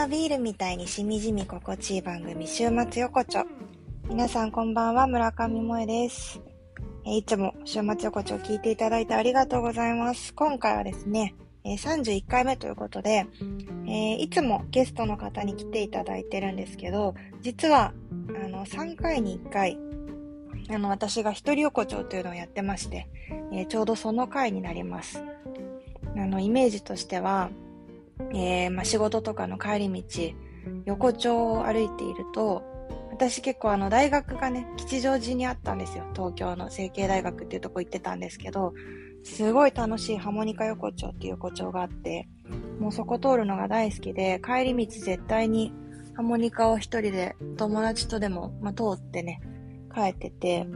のビールみたいにしみじみ心地いい番組、週末横丁。皆さんこんばんは、村上萌です。えいつも週末横丁を聞いていただいてありがとうございます。今回はですね、え31回目ということで、えー、いつもゲストの方に来ていただいてるんですけど、実は、あの、3回に1回、あの、私が一人横丁というのをやってまして、えー、ちょうどその回になります。あの、イメージとしては、えー、まあ、仕事とかの帰り道、横丁を歩いていると、私結構あの大学がね、吉祥寺にあったんですよ。東京の成形大学っていうとこ行ってたんですけど、すごい楽しいハモニカ横丁っていう横丁があって、もうそこ通るのが大好きで、帰り道絶対にハモニカを一人で友達とでも、まあ、通ってね、帰ってて、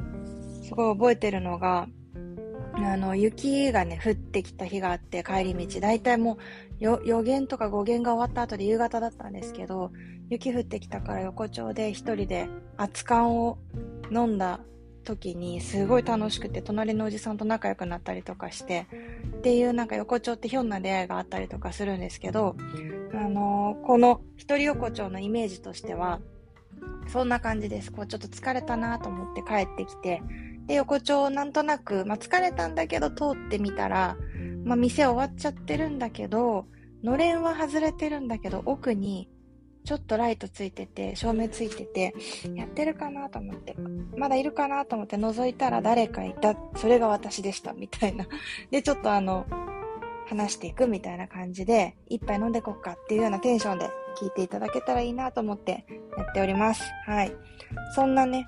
すごい覚えてるのが、あの、雪がね、降ってきた日があって帰り道、大体もう予言とか語源が終わった後で夕方だったんですけど、雪降ってきたから横丁で一人で熱燗を飲んだ時にすごい楽しくて隣のおじさんと仲良くなったりとかしてっていうなんか横丁ってひょんな出会いがあったりとかするんですけど、あのー、この一人横丁のイメージとしてはそんな感じです。こうちょっと疲れたなと思って帰ってきてで横丁なんとなく、まあ、疲れたんだけど通ってみたら、まあ、店終わっちゃってるんだけどのれんは外れてるんだけど奥にちょっとライトついてて、照明ついてて、やってるかなと思って、まだいるかなと思って覗いたら誰かいた、それが私でした、みたいな。で、ちょっとあの、話していくみたいな感じで、一杯飲んでこっかっていうようなテンションで聞いていただけたらいいなと思ってやっております。はい。そんなね、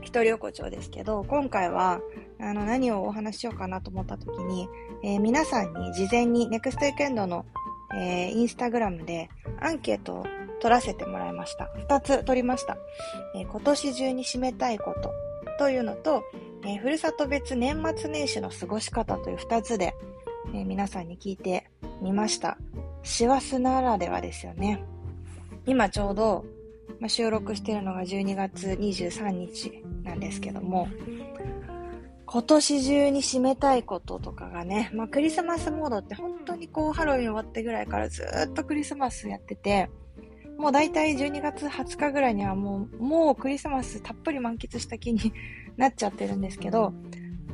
一人横丁ですけど、今回は、あの、何をお話ししようかなと思った時に、えー、皆さんに事前にネクストウィークエンドの、えー、インスタグラムでアンケートを取らせてもらいました。二つ取りました。えー、今年中に締めたいことというのと、えー、ふるさと別年末年始の過ごし方という二つで、えー、皆さんに聞いてみました。師走ならではですよね。今ちょうど、まあ、収録しているのが12月23日なんですけども、今年中に締めたいこととかがね、まあクリスマスモードって本当にこうハロウィン終わってぐらいからずっとクリスマスやってて、もう大体12月20日ぐらいにはもう、もうクリスマスたっぷり満喫した気に なっちゃってるんですけど、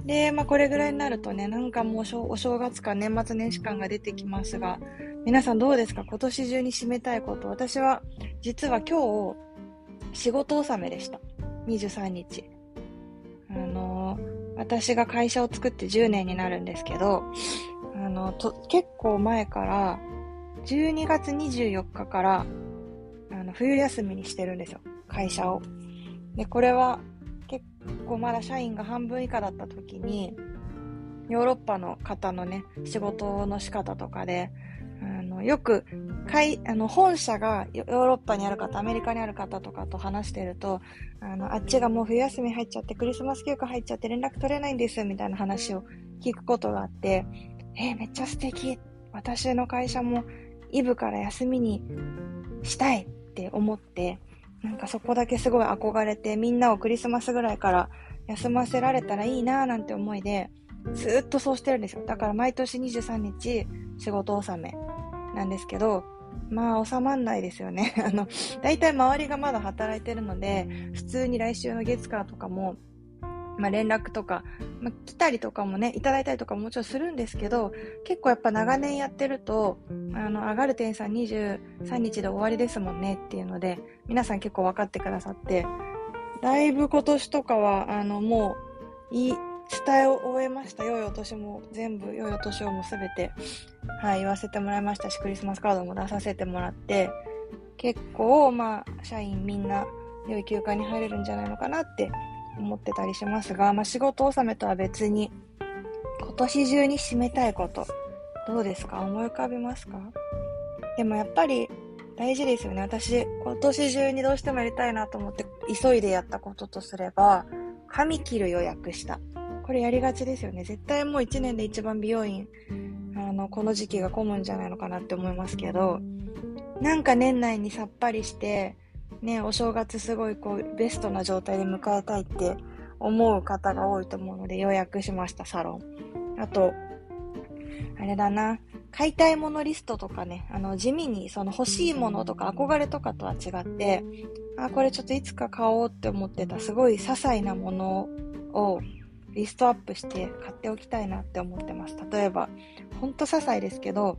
で、まあこれぐらいになるとね、なんかもうお正月か年末年始感が出てきますが、皆さんどうですか？今年中に締めたいこと。私は、実は今日、仕事納めでした。23日。あの私が会社を作って10年になるんですけど、あの、と結構前から、12月24日からあの、冬休みにしてるんですよ。会社を。で、これは結構まだ社員が半分以下だった時に、ヨーロッパの方のね、仕事の仕方とかで、あの、よくか、い、あの、本社がヨーロッパにある方、アメリカにある方とかと話してると、あの、あっちがもう冬休み入っちゃって、クリスマス休暇入っちゃって連絡取れないんです、みたいな話を聞くことがあって、えー、めっちゃ素敵。私の会社もイブから休みにしたい。って思って、なんかそこだけすごい憧れて、みんなをクリスマスぐらいから休ませられたらいいなぁなんて思いで、ずっとそうしてるんですよ。だから毎年23日仕事納めなんですけど、まあ収まんないですよね。あの、大体周りがまだ働いてるので、普通に来週の月火とかもまあ、連絡とか、まあ、来たりとかもね、いただいたりとかももちろんするんですけど、結構やっぱ長年やってると、あの、上がる点さん23日で終わりですもんねっていうので、皆さん結構分かってくださって、だいぶ今年とかは、あの、もう、いい、伝えを終えました。良いお年も全部、良いお年をもすべて、はい、言わせてもらいましたし、クリスマスカードも出させてもらって、結構、まあ、社員みんな、良い休暇に入れるんじゃないのかなって思ってたりしますが、まあ、仕事納めとは別に、今年中に締めたいこと、どうですか？思い浮かびますか？でもやっぱり大事ですよね。私、今年中にどうしてもやりたいなと思って急いでやったこととすれば、髪切る予約した。これやりがちですよね。絶対もう1年で一番美容院、あの、この時期が混むんじゃないのかなって思いますけど、なんか年内にさっぱりして、ね、お正月すごいこう、ベストな状態で迎えたいって思う方が多いと思うので予約しました、サロン。あと、あれだな、買いたいものリストとかね、あの、地味にその欲しいものとか憧れとかとは違って、あ、これちょっといつか買おうって思ってたすごい些細なものをリストアップして買っておきたいなって思ってます。例えば、ほんと些細ですけど、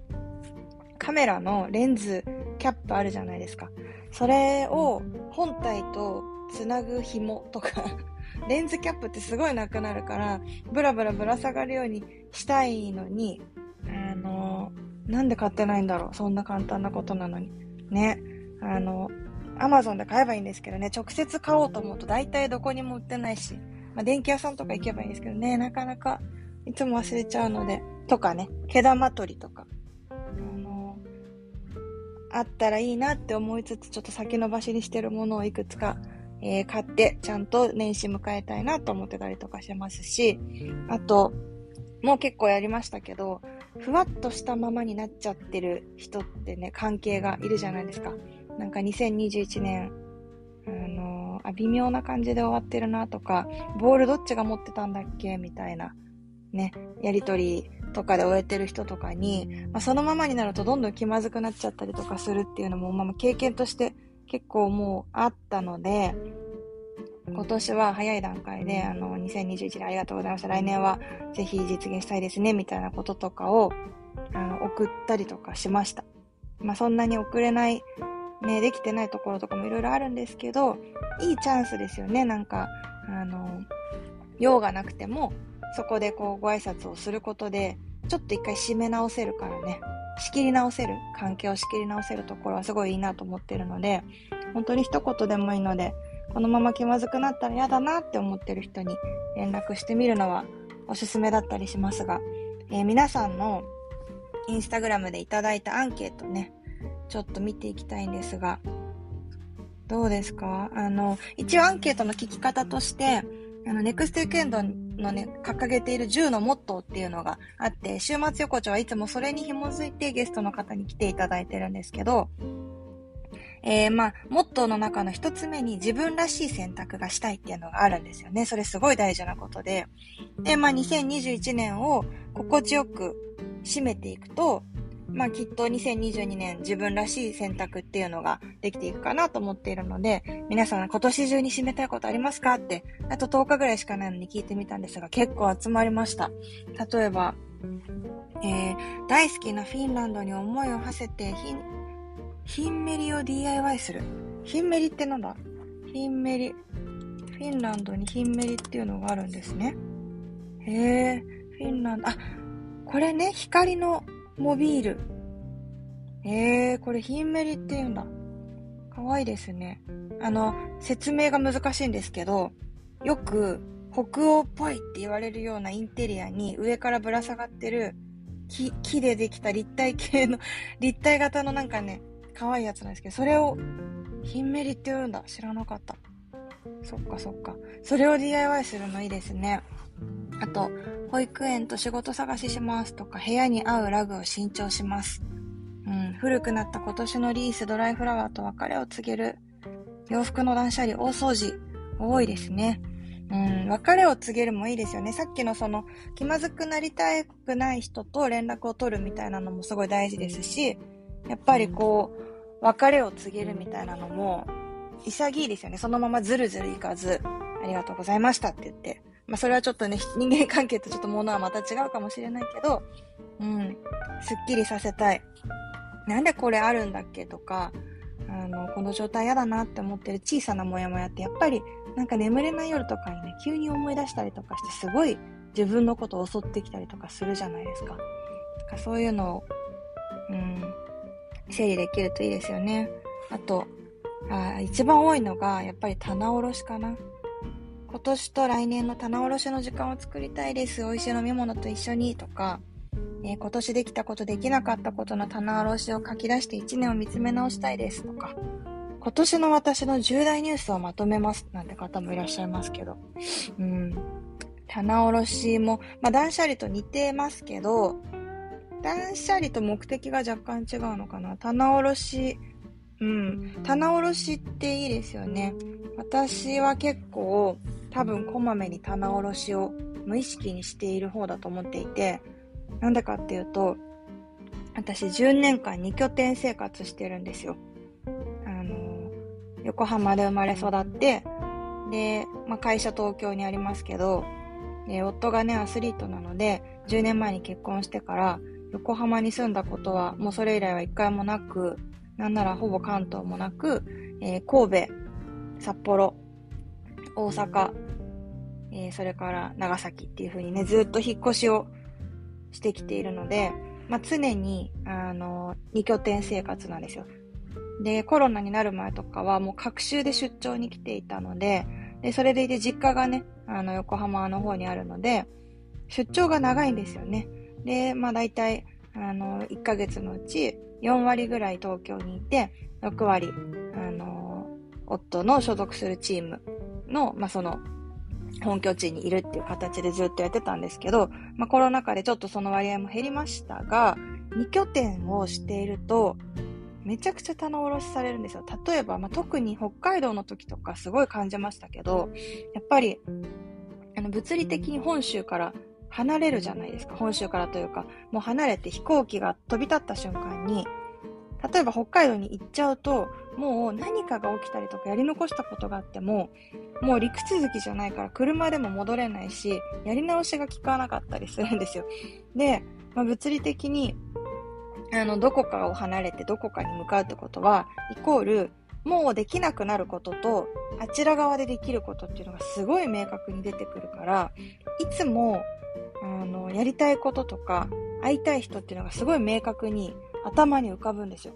カメラのレンズキャップあるじゃないですか。それを本体とつなぐ紐とか レンズキャップってすごいなくなるから、ブラブラぶら下がるようにしたいのに、あの、なんで買ってないんだろう。そんな簡単なことなのに。ね。あの、アマゾンで買えばいいんですけどね、直接買おうと思うと大体どこにも売ってないし、まあ、電気屋さんとか行けばいいんですけどね、なかなかいつも忘れちゃうので、とかね、毛玉取りとか、あの、あったらいいなって思いつつ、ちょっと先延ばしにしてるものをいくつか、えー、買って、ちゃんと年始迎えたいなと思ってたりとかしますし、あと、もう結構やりましたけど、ふわっとしたままになっちゃってる人ってね、関係がいるじゃないですか。なんか2021年、あのー、あ、微妙な感じで終わってるなとか、ボールどっちが持ってたんだっけみたいな、ね、やりとりとかで終えてる人とかに、まあ、そのままになるとどんどん気まずくなっちゃったりとかするっていうのも、まあ、経験として結構もうあったので、今年は早い段階で、あの、2021年ありがとうございました。来年はぜひ実現したいですね、みたいなこととかを、あの、送ったりとかしました。まあ、そんなに送れない、ね、できてないところとかもいろいろあるんですけど、いいチャンスですよね、なんか、あの、用がなくても、そこでこう、ご挨拶をすることで、ちょっと一回締め直せるからね、仕切り直せる、関係を仕切り直せるところはすごいいいなと思ってるので、本当に一言でもいいので、このまま気まずくなったら嫌だなって思ってる人に連絡してみるのはおすすめだったりしますが、えー、皆さんのインスタグラムでいただいたアンケートね、ちょっと見ていきたいんですが、どうですか？あの、一応アンケートの聞き方として、あの、ネクストウィークエンドのね、掲げている10のモットーっていうのがあって、週末横丁はいつもそれに紐づいてゲストの方に来ていただいてるんですけど、えー、まあ、モットーの中の一つ目に自分らしい選択がしたいっていうのがあるんですよね。それすごい大事なことで。で、まあ、2021年を心地よく締めていくと、まあきっと2022年自分らしい選択っていうのができていくかなと思っているので、皆さん今年中に締めたいことありますかって、あと10日ぐらいしかないのに聞いてみたんですが、結構集まりました。例えば、えー、大好きなフィンランドに思いを馳せて、ヒンメリを DIY する。ヒンメリってなんだ？ヒンメリ。フィンランドにヒンメリっていうのがあるんですね。へえ、フィンランド、あ、これね、光のモビール。えー、これヒンメリって言うんだ。かわいいですね。あの、説明が難しいんですけど、よく北欧っぽいって言われるようなインテリアに上からぶら下がってる木、木でできた立体系の、立体型のなんかね、可愛いやつなんですけど、それを、ヒンメリって言うんだ。知らなかった。そっかそっか。それを DIY するのいいですね。あと、保育園と仕事探ししますとか、部屋に合うラグを新調します。うん、古くなった今年のリース、ドライフラワーと別れを告げる。洋服の断捨離、大掃除、多いですね。うん、別れを告げるもいいですよね。さっきのその、気まずくなりたくない人と連絡を取るみたいなのもすごい大事ですし、やっぱりこう、別れを告げるみたいなのも、潔いですよね。そのままずるずるいかず、ありがとうございましたって言って。まあ、それはちょっとね、人間関係とちょっとものはまた違うかもしれないけど、うん、すっきりさせたい。なんでこれあるんだっけとか、あの、この状態嫌だなって思ってる小さなモヤモヤって、やっぱり、なんか眠れない夜とかにね、急に思い出したりとかして、すごい自分のことを襲ってきたりとかするじゃないですか。かそういうのを、うん、整理できるといいですよね。あと、あ一番多いのが、やっぱり棚卸しかな。今年と来年の棚卸しの時間を作りたいです。美味しい飲み物と一緒にとか、えー、今年できたことできなかったことの棚卸しを書き出して1年を見つめ直したいですとか、今年の私の重大ニュースをまとめますなんて方もいらっしゃいますけど、うん。棚卸しも、まあ断捨離と似てますけど、断捨離と目的が若干違うのかな。棚卸し、うん。棚卸しっていいですよね。私は結構多分こまめに棚卸しを無意識にしている方だと思っていて、なんでかっていうと、私10年間2拠点生活してるんですよ。あの、横浜で生まれ育って、で、まあ、会社東京にありますけど、で、夫がね、アスリートなので、10年前に結婚してから、横浜に住んだことは、もうそれ以来は一回もなく、なんならほぼ関東もなく、えー、神戸、札幌、大阪、えー、それから長崎っていう風にね、ずっと引っ越しをしてきているので、まあ、常に、あの、二拠点生活なんですよ。で、コロナになる前とかはもう各週で出張に来ていたので、で、それでいて実家がね、あの、横浜の方にあるので、出張が長いんですよね。で、まあ大体、あの、1ヶ月のうち4割ぐらい東京にいて、6割、あの、夫の所属するチームの、まあその、本拠地にいるっていう形でずっとやってたんですけど、まあコロナ禍でちょっとその割合も減りましたが、2拠点をしていると、めちゃくちゃ棚卸しされるんですよ。例えば、まあ、特に北海道の時とかすごい感じましたけど、やっぱり、あの、物理的に本州から離れるじゃないですか。本州からというか、もう離れて飛行機が飛び立った瞬間に、例えば北海道に行っちゃうと、もう何かが起きたりとかやり残したことがあっても、もう陸続きじゃないから車でも戻れないし、やり直しが効かなかったりするんですよ。で、まあ、物理的に、あの、どこかを離れてどこかに向かうってことは、イコール、もうできなくなることと、あちら側でできることっていうのがすごい明確に出てくるから、いつも、あの、やりたいこととか、会いたい人っていうのがすごい明確に頭に浮かぶんですよ。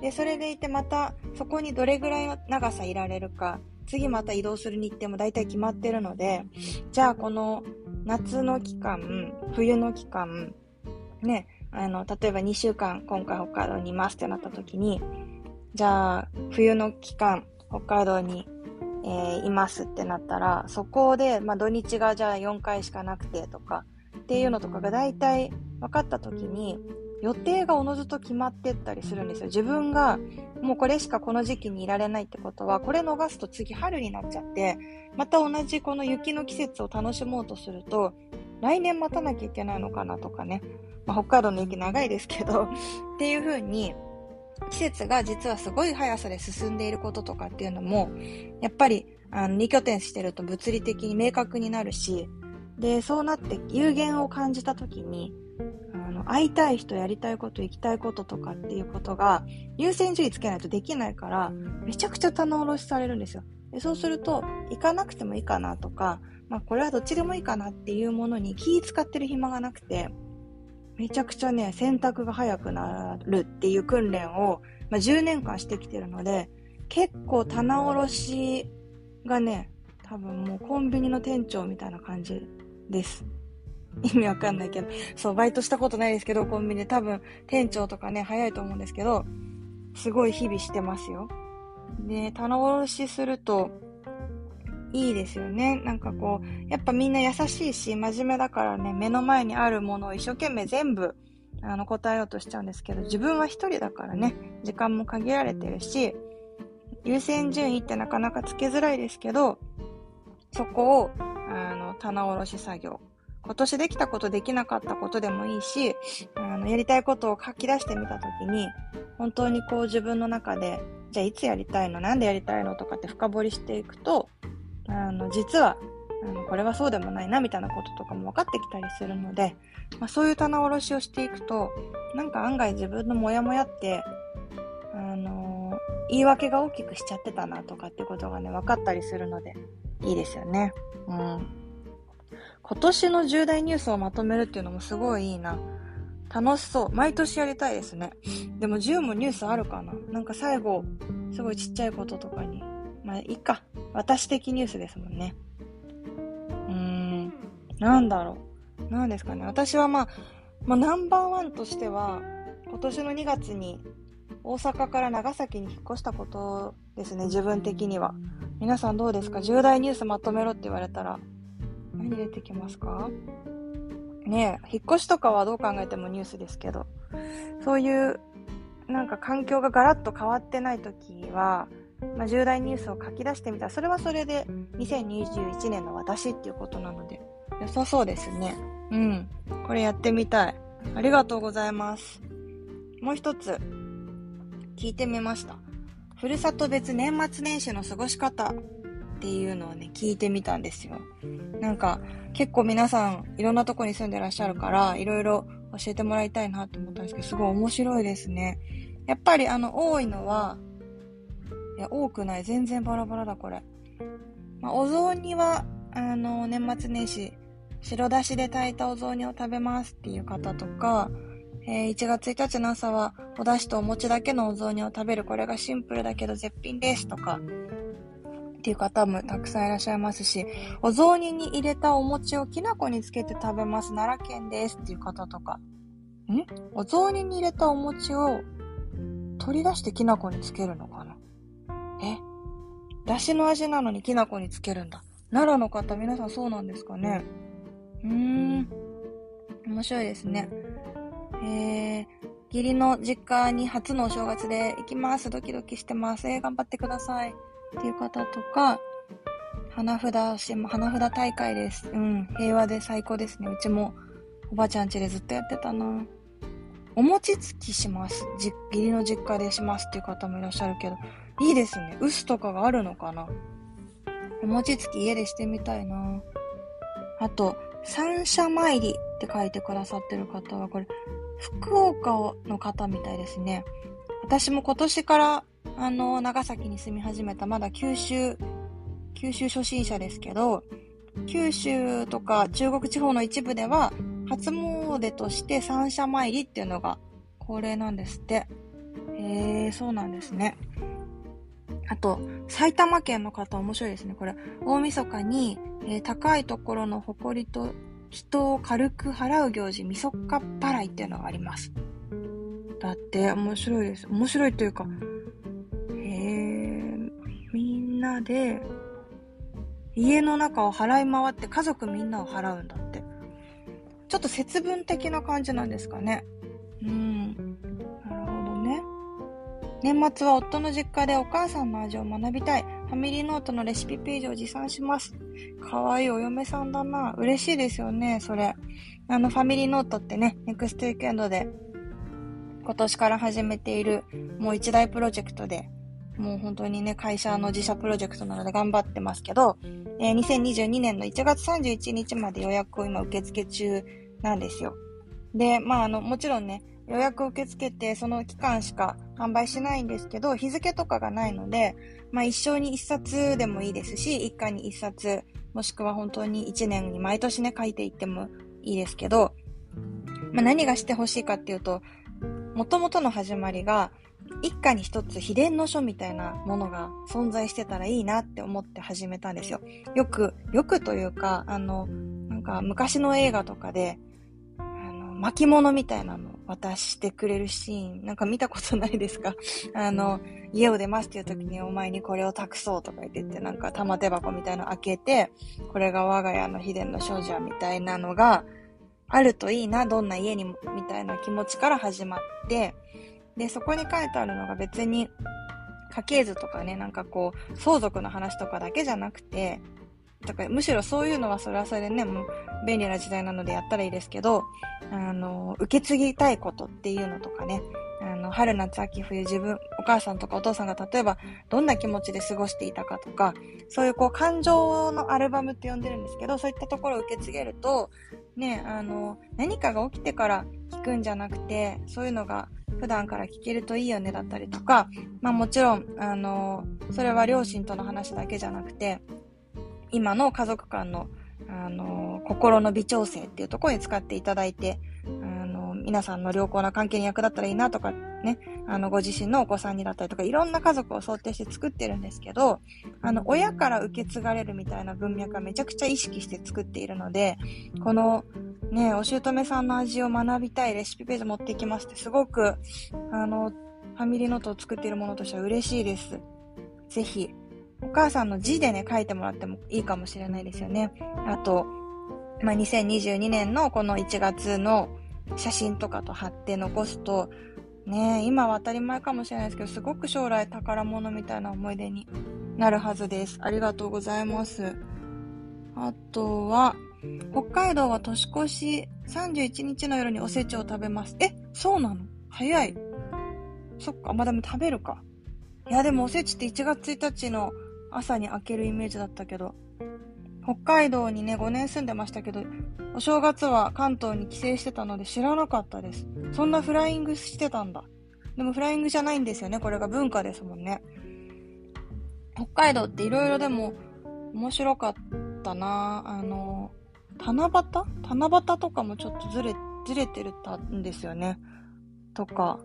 で、それでいてまた、そこにどれぐらいの長さいられるか、次また移動する日程も大体決まってるので、じゃあこの夏の期間、冬の期間、ね、あの、例えば2週間今回北海道にいますってなった時に、じゃあ冬の期間北海道に、えー、いますってなったら、そこで、まあ土日がじゃあ4回しかなくてとか、っていうのとかが大体分かった時に、予定がおのずと決まってったりするんですよ。自分がもうこれしかこの時期にいられないってことは、これ逃すと次春になっちゃって、また同じこの雪の季節を楽しもうとすると、来年待たなきゃいけないのかなとかね。まあ、北海道の雪長いですけど、っていう風に、季節が実はすごい速さで進んでいることとかっていうのも、やっぱり、あの、二拠点してると物理的に明確になるし、で、そうなって有限を感じた時に、の、会いたい人、やりたいこと、行きたいこととかっていうことが、優先順位つけないとできないから、めちゃくちゃ棚卸しされるんですよ。でそうすると、行かなくてもいいかなとか、まあ、これはどっちでもいいかなっていうものに気使ってる暇がなくて、めちゃくちゃね、選択が早くなるっていう訓練を、まあ、10年間してきてるので、結構棚卸しがね、多分もうコンビニの店長みたいな感じです。意味わかんないけど、そう、バイトしたことないですけど、コンビニで多分店長とかね、早いと思うんですけど、すごい日々してますよ。で、棚卸しすると、いいですよね。なんかこう、やっぱみんな優しいし、真面目だからね、目の前にあるものを一生懸命全部、あの、答えようとしちゃうんですけど、自分は一人だからね、時間も限られてるし、優先順位ってなかなかつけづらいですけど、そこを、あの、棚卸し作業。今年できたことできなかったことでもいいし、あの、やりたいことを書き出してみたときに、本当にこう自分の中で、じゃあいつやりたいの？なんでやりたいのとかって深掘りしていくと、あの、実は、あの、これはそうでもないな、みたいなこととかも分かってきたりするので、まあ、そういう棚卸しをしていくと、なんか案外自分のモヤモヤって、あの言い訳が大きくしちゃってたなとかってことがね、分かったりするので、いいですよね。うん。今年の重大ニュースをまとめるっていうのもすごいいいな。楽しそう。毎年やりたいですね。でも10もニュースあるかななんか最後、すごいちっちゃいこととかに。まあ、いいか。私的ニュースですもんね。うーん、なんだろう。なんですかね。私はまあ、まあ、ナンバーワンとしては、今年の2月に大阪から長崎に引っ越したことですね、自分的には。皆さんどうですか？重大ニュースまとめろって言われたら、何出てきますか？ね、引っ越しとかはどう考えてもニュースですけど、そういう、なんか環境がガラッと変わってない時は、まあ、重大ニュースを書き出してみたら、それはそれで2021年の私っていうことなので、良さそうですね。うん。これやってみたい。ありがとうございます。もう一つ、聞いてみました。ふるさと別年末年始の過ごし方っていうのをね、聞いてみたんですよ。なんか、結構皆さん、いろんなとこに住んでらっしゃるから、いろいろ教えてもらいたいなと思ったんですけど、すごい面白いですね。やっぱりあの、多いのは、いや、多くない。全然バラバラだ、これ。まあ、お雑煮は、あの、年末年始、白だしで炊いたお雑煮を食べますっていう方とか、えー、1月1日の朝は、お出汁とお餅だけのお雑煮を食べる。これがシンプルだけど絶品ですとか、っていう方もたくさんいらっしゃいますし、お雑煮に入れたお餅をきな粉につけて食べます。奈良県ですっていう方とか。ん？お雑煮に入れたお餅を取り出してきな粉につけるのかな？え？だしの味なのにきな粉につけるんだ。奈良の方、皆さんそうなんですかね？うーん。面白いですね。えー、義理の実家に初のお正月で行きます。ドキドキしてます。えー、頑張ってください。っていう方とか、花札し、花札大会です。うん、平和で最高ですね。うちもおばちゃん家でずっとやってたな。お餅つきします。じ、義理の実家でしますっていう方もいらっしゃるけど、いいですね。臼とかがあるのかなお餅つき家でしてみたいな。あと、三社参りって書いてくださってる方は、これ、福岡の方みたいですね。私も今年からあの、長崎に住み始めた、まだ九州、九州初心者ですけど、九州とか中国地方の一部では、初詣として三社参りっていうのが恒例なんですって。へえ、そうなんですね。あと、埼玉県の方面白いですね。これ、大晦日に、えー、高いところの誇りと人を軽く払う行事、みそっ払いっていうのがあります。だって、面白いです。面白いというか、なで、家の中を払い回って家族みんなを払うんだって。ちょっと節分的な感じなんですかね。うん。なるほどね。年末は夫の実家でお母さんの味を学びたい。ファミリーノートのレシピページを持参します。かわいいお嫁さんだな。嬉しいですよね、それ。あの、ファミリーノートってね、ネクストウィークエンドで今年から始めているもう一大プロジェクトで、もう本当にね、会社の自社プロジェクトなので頑張ってますけど、えー、2022年の1月31日まで予約を今受付中なんですよ。で、まあ、あの、もちろんね、予約を受付けて、その期間しか販売しないんですけど、日付とかがないので、まあ、一生に一冊でもいいですし、一巻に一冊、もしくは本当に一年に毎年ね、書いていってもいいですけど、まあ、何がしてほしいかっていうと、元々の始まりが、一家に一つ秘伝の書みたいなものが存在してたらいいなって思って始めたんですよ。よく、よくというか、あの、なんか昔の映画とかで、あの、巻物みたいなの渡してくれるシーン、なんか見たことないですか？あの、家を出ますっていう時にお前にこれを託そうとか言ってて、なんか玉手箱みたいなの開けて、これが我が家の秘伝の書じゃみたいなのがあるといいな、どんな家にも、みたいな気持ちから始まって、で、そこに書いてあるのが別に家系図とかね、なんかこう、相続の話とかだけじゃなくて、だからむしろそういうのはそれはそれでね、もう便利な時代なのでやったらいいですけど、あの、受け継ぎたいことっていうのとかね、あの、春夏秋冬自分、お母さんとかお父さんが例えばどんな気持ちで過ごしていたかとか、そういうこう感情のアルバムって呼んでるんですけど、そういったところを受け継げると、ね、あの、何かが起きてから聞くんじゃなくて、そういうのが普段から聞けるといいよねだったりとか、まあもちろん、あの、それは両親との話だけじゃなくて、今の家族間の、あの、心の微調整っていうところに使っていただいて、あの、皆さんの良好な関係に役立ったらいいなとか、ね、あの、ご自身のお子さんにだったりとか、いろんな家族を想定して作ってるんですけど、あの、親から受け継がれるみたいな文脈はめちゃくちゃ意識して作っているので、この、ね、お姑さんの味を学びたいレシピページ持ってきますってすごく、あの、ファミリーノートを作っているものとしては嬉しいです。ぜひ、お母さんの字でね、書いてもらってもいいかもしれないですよね。あと、まあ、2022年のこの1月の写真とかと貼って残すと、ね今は当たり前かもしれないですけど、すごく将来宝物みたいな思い出になるはずです。ありがとうございます。あとは、北海道は年越し31日の夜におせちを食べます。え、そうなの？早い。そっか、まあでも食べるか。いや、でもおせちって1月1日の朝に開けるイメージだったけど、北海道にね、5年住んでましたけど、お正月は関東に帰省してたので知らなかったです。そんなフライングしてたんだ。でもフライングじゃないんですよね。これが文化ですもんね。北海道って色々でも面白かったなあの、七夕？七夕とかもちょっとずれ、ずれてるんですよね。とか、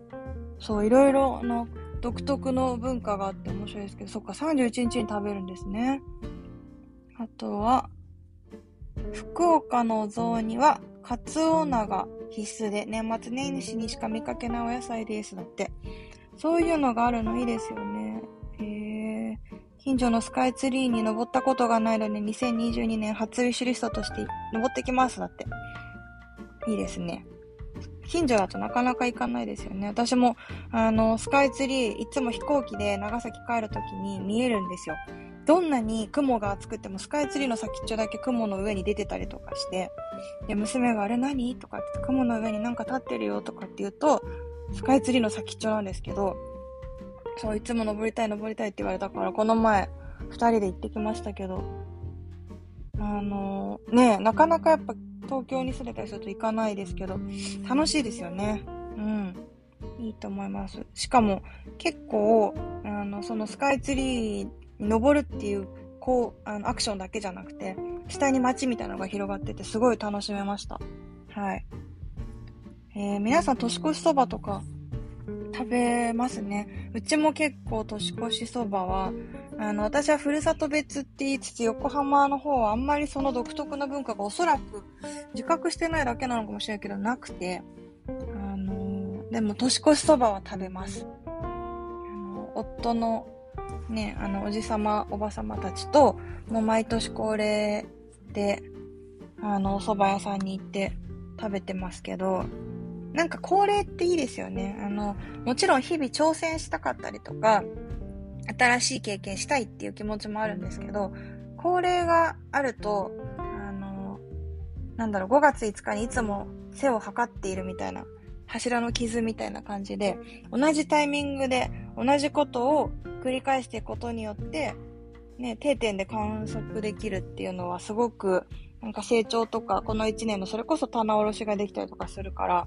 そう、いろいろの独特の文化があって面白いですけど、そっか、31日に食べるんですね。あとは、福岡のお雑煮は、カツオナが必須で、年末年始にしか見かけないお野菜です。だって。そういうのがあるのいいですよね。へえ。近所のスカイツリーに登ったことがないので、2022年初ウィシュリストとして登ってきます。だって。いいですね。近所だとなかなか行かないですよね。私も、あの、スカイツリー、いつも飛行機で長崎帰るときに見えるんですよ。どんなに雲が厚くてもスカイツリーの先っちょだけ雲の上に出てたりとかして、で、娘があれ何？とかって雲の上になんか立ってるよとかって言うと、スカイツリーの先っちょなんですけど、そう、いつも登りたい登りたいって言われたから、この前、二人で行ってきましたけど、あのー、ねなかなかやっぱ東京に住んでたりすると行かないですけど、楽しいですよね。うん。いいと思います。しかも、結構、あの、そのスカイツリーに登るっていう、こう、あの、アクションだけじゃなくて、下に街みたいなのが広がってて、すごい楽しめました。はい。えー、皆さん年越しそばとか食べますね。うちも結構年越しそばは、あの、私はふるさと別って言いつつ、横浜の方はあんまりその独特な文化がおそらく自覚してないだけなのかもしれないけど、なくて、あの、でも年越しそばは食べます。あの、夫のね、あの、おじさま、おばさまたちと、もう毎年恒例で、あの、お蕎麦屋さんに行って食べてますけど、なんか恒例っていいですよね。あの、もちろん日々挑戦したかったりとか、新しい経験したいっていう気持ちもあるんですけど、恒例があると、あの、なんだろう、5月5日にいつも背を測っているみたいな、柱の傷みたいな感じで、同じタイミングで同じことを繰り返していくことによって、ね、定点で観測できるっていうのはすごくなんか成長とか、この1年のそれこそ棚卸しができたりとかするから、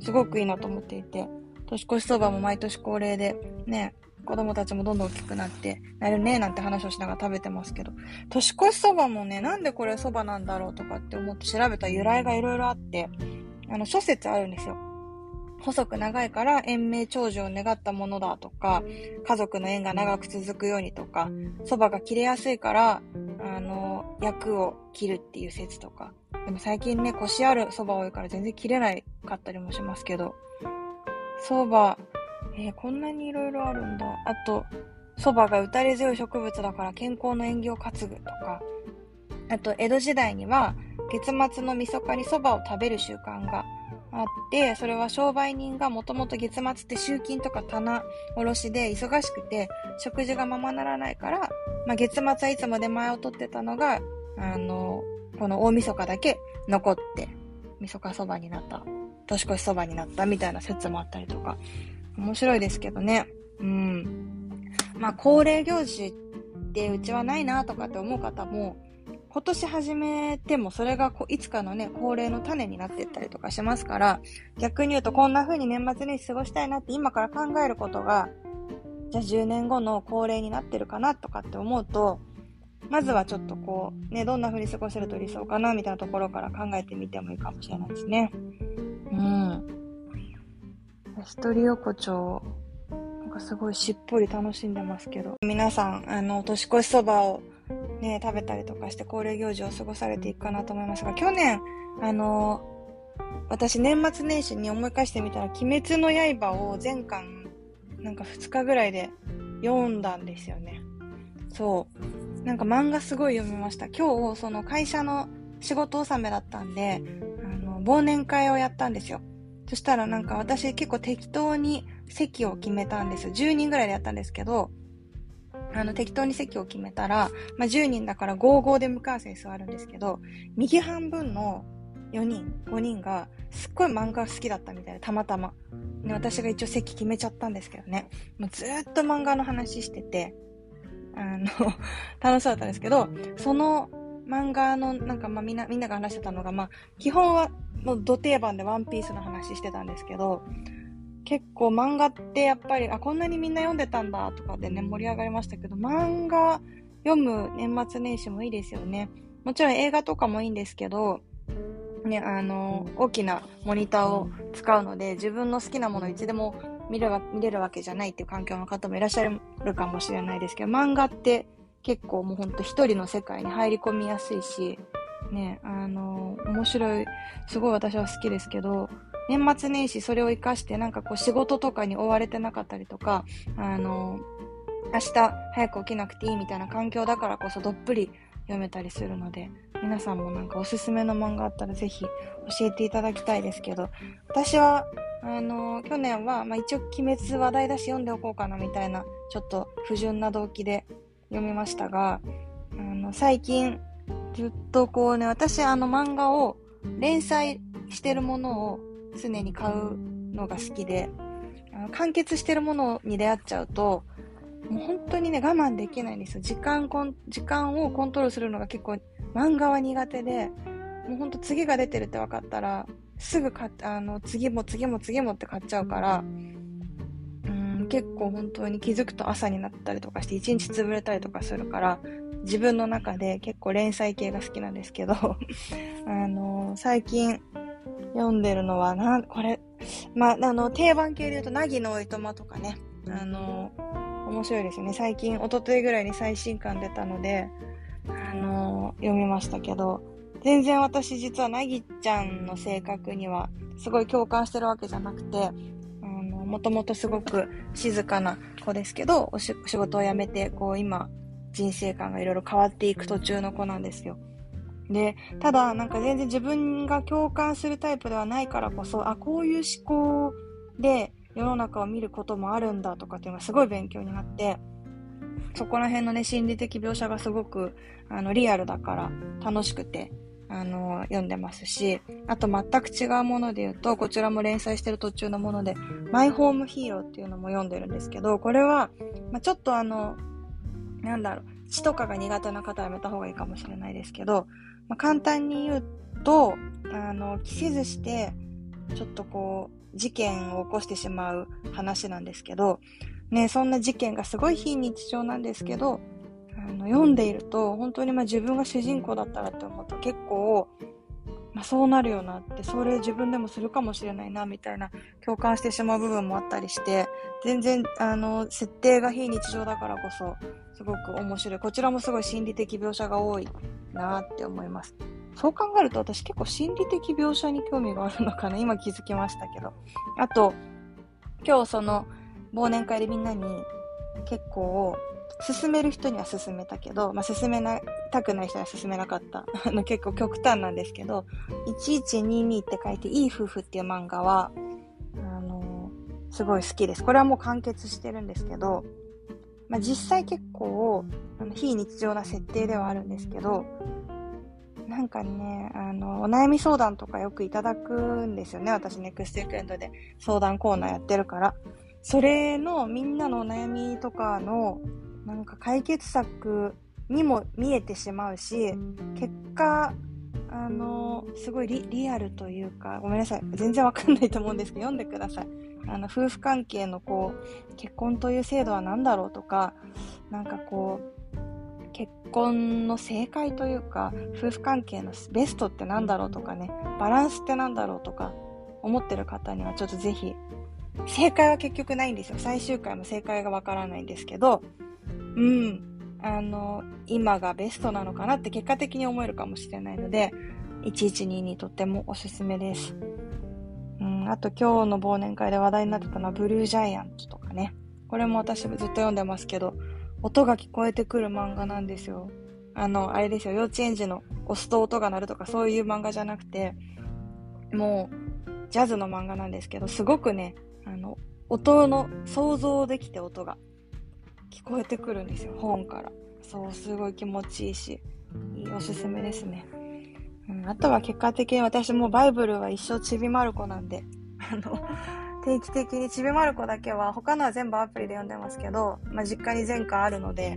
すごくいいなと思っていて、年越しそばも毎年恒例で、ね、子供たちもどんどん大きくなってなるね、なんて話をしながら食べてますけど、年越しそばもね、なんでこれそばなんだろうとかって思って調べた由来がいろいろあって、あの、諸説あるんですよ。細く長いから延命長寿を願ったものだとか、家族の縁が長く続くようにとか、蕎麦が切れやすいから、あの、役を切るっていう説とか。でも最近ね、腰ある蕎麦多いから全然切れないかったりもしますけど、蕎麦、えー、こんなに色々あるんだ。あと、蕎麦が打たれ強い植物だから健康の縁起を担ぐとか、あと、江戸時代には、月末の晦日に蕎麦を食べる習慣があって、それは商売人がもともと月末って集金とか棚卸で忙しくて、食事がままならないから、まあ、月末はいつも出前を取ってたのが、あの、この大晦日だけ残って、晦日そばになった、年越しそばになったみたいな説もあったりとか、面白いですけどね。うん。まあ、恒例行事ってうちはないなとかって思う方も、今年始めてもそれがこういつかのね、恒例の種になっていったりとかしますから、逆に言うとこんな風に年末年始過ごしたいなって今から考えることが、じゃあ10年後の恒例になってるかなとかって思うと、まずはちょっとこう、ね、どんな風に過ごせると理想かなみたいなところから考えてみてもいいかもしれないですね。うん。一人横丁、なんかすごいしっぽり楽しんでますけど。皆さん、あの、年越しそばをね、食べたりとかして恒例行事を過ごされていくかなと思いますが、去年、あの私年末年始に思い返してみたら、鬼滅の刃を全巻、なんか2日ぐらいで読んだんですよね。そう。なんか漫画すごい読みました。今日、その会社の仕事納めだったんで、あの、忘年会をやったんですよ。そしたらなんか私結構適当に席を決めたんです。10人ぐらいでやったんですけど、あの、適当に席を決めたら、まあ、10人だから55で向かわせに座るんですけど、右半分の4人、5人が、すっごい漫画好きだったみたいで、たまたま。で私が一応席決めちゃったんですけどね。もうずっと漫画の話してて、あの、楽しそうだったんですけど、その漫画の、なんかまあみんな、みんなが話してたのが、まあ、基本はもう土定番でワンピースの話してたんですけど、結構漫画ってやっぱり、あ、こんなにみんな読んでたんだとかでね、盛り上がりましたけど、漫画読む年末年始もいいですよね。もちろん映画とかもいいんですけど、ね、あの、大きなモニターを使うので、自分の好きなものをいつでも見れ見れるわけじゃないっていう環境の方もいらっしゃるかもしれないですけど、漫画って結構もうほんと一人の世界に入り込みやすいし、ね、あの、面白い、すごい私は好きですけど、年末年始それを活かしてなんかこう仕事とかに追われてなかったりとか、あの、明日早く起きなくていいみたいな環境だからこそどっぷり読めたりするので、皆さんもなんかおすすめの漫画あったらぜひ教えていただきたいですけど、私は、あの、去年は、まあ、一応鬼滅話題だし読んでおこうかなみたいな、ちょっと不純な動機で読みましたが、あの、最近、ずっとこうね、私あの漫画を連載してるものを常に買うのが好きで、完結してるものに出会っちゃうと、もう本当にね、我慢できないんですよ。時間コン、時間をコントロールするのが結構、漫画は苦手で、もうほんと次が出てるって分かったら、すぐ買あの、次も次も次もって買っちゃうから、うん、結構本当に気づくと朝になったりとかして、一日潰れたりとかするから、自分の中で結構連載系が好きなんですけど あの、最近読んでるのはな、これ、まあ、あの、定番系で言うと、なぎのおいとまとかね、あの面白いですよね。最近、一昨日ぐらいに最新刊出たので、あの、読みましたけど、全然私実はなぎちゃんの性格にはすごい共感してるわけじゃなくて、あの、もともとすごく静かな子ですけど、お仕事を辞めて、こう今、人生観がいろいろ変わっていく途中の子なんですよ。で、ただ、なんか全然自分が共感するタイプではないからこそ、あ、こういう思考で、世の中を見ることもあるんだとかっていうのがすごい勉強になって、そこら辺のね、心理的描写がすごく、あの、リアルだから楽しくて、あの、読んでますし、あと全く違うもので言うと、こちらも連載してる途中のもので、マイホームヒーローっていうのも読んでるんですけど、これは、まあ、ちょっとあの、なんだろう、血とかが苦手な方はやめた方がいいかもしれないですけど、まあ、簡単に言うと、あの、着せずして、ちょっとこう、事件を起こしてしまう話なんですけど、ね、そんな事件がすごい非日常なんですけど、あの読んでいると、本当にまあ自分が主人公だったらって思うと結構、まあ、そうなるよなって、それ自分でもするかもしれないな、みたいな共感してしまう部分もあったりして、全然、あの、設定が非日常だからこそ、すごく面白い。こちらもすごい心理的描写が多いなって思います。そう考えると私結構心理的描写に興味があるのかな今気づきましたけど。あと、今日その忘年会でみんなに結構進める人には進めたけど、まあ、進めなたくない人には進めなかった。あの結構極端なんですけど、1122って書いていい夫婦っていう漫画は、あのー、すごい好きです。これはもう完結してるんですけど、まあ、実際結構、あの非日常な設定ではあるんですけど、なんかね、あの、お悩み相談とかよくいただくんですよね。私、ネクストエクエンドで相談コーナーやってるから。それのみんなのお悩みとかの、なんか解決策にも見えてしまうし、結果、あの、すごいリリアルというか、ごめんなさい。全然わかんないと思うんですけど、読んでください。あの、夫婦関係のこう、結婚という制度は何だろうとか、なんかこう、結婚の正解というか、夫婦関係のベストって何だろうとかね、バランスって何だろうとか、思ってる方にはちょっとぜひ、正解は結局ないんですよ。最終回も正解がわからないんですけど、うん、あの、今がベストなのかなって結果的に思えるかもしれないので、1122とってもおすすめです。あと今日の忘年会で話題になってたのはブルージャイアントとかね。これも私ずっと読んでますけど、音が聞こえてくる漫画なんですよ。あの、あれですよ、幼稚園児の押すと音が鳴るとかそういう漫画じゃなくて、もう、ジャズの漫画なんですけど、すごくね、あの、音の想像できて音が聞こえてくるんですよ、本から。そう、すごい気持ちいいし、いいおすすめですね。うん、あとは結果的に私もバイブルは一生ちびまる子なんで、あの、定期的にちびまる子だけは、他のは全部アプリで読んでますけど、まあ、実家に全巻あるので、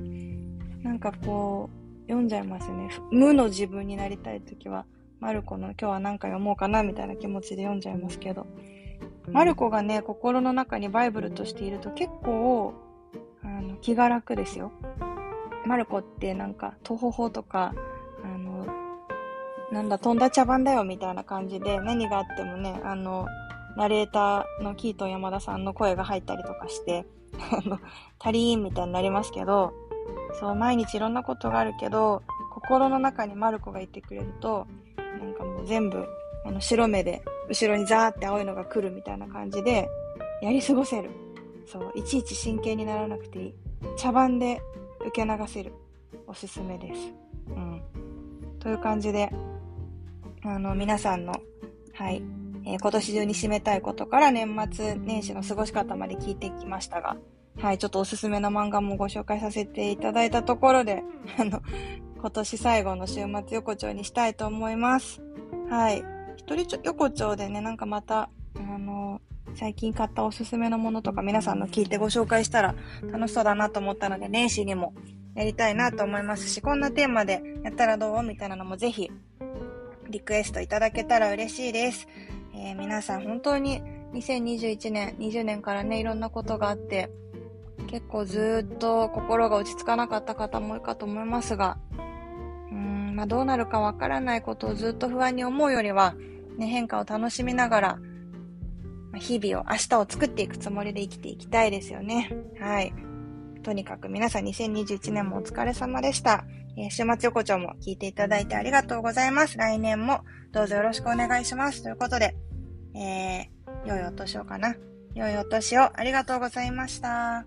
なんかこう、読んじゃいますね。無の自分になりたいときは、マルコの今日は何か読もうかなみたいな気持ちで読んじゃいますけど、マルコがね、心の中にバイブルとしていると結構、あの、気が楽ですよ。マルコってなんか、トホホとか、あの、なんだ、飛んだ茶番だよみたいな感じで、何があってもね、あの、ナレーターのキート山田さんの声が入ったりとかして、あの、足りーんみたいになりますけど、そう、毎日いろんなことがあるけど、心の中にマルコがいてくれると、なんかもう全部、あの、白目で、後ろにザーって青いのが来るみたいな感じで、やり過ごせる。そう、いちいち真剣にならなくていい。茶番で受け流せる。おすすめです。うん。という感じで、あの、皆さんの、はい、えー、今年中に締めたいことから年末年始の過ごし方まで聞いてきましたが、はい、ちょっとおすすめの漫画もご紹介させていただいたところで、あの、今年最後の週末横丁にしたいと思います。はい。一人ちょ横丁でね、なんかまた、あの、最近買ったおすすめのものとか皆さんの聞いてご紹介したら楽しそうだなと思ったので、年始にもやりたいなと思いますし、こんなテーマでやったらどう？みたいなのもぜひリクエストいただけたら嬉しいです。えー、皆さん本当に2021年、20年からね、いろんなことがあって、結構ずっと心が落ち着かなかった方も多いかと思いますが、うーん、まあ、どうなるかわからないことをずっと不安に思うよりは、ね、変化を楽しみながら、日々を、明日を作っていくつもりで生きていきたいですよね。はい。とにかく皆さん2021年もお疲れ様でした。えー、週末横丁も聞いていただいてありがとうございます。来年もどうぞよろしくお願いします。ということで、えー、良いお年をかな。良いお年をありがとうございました。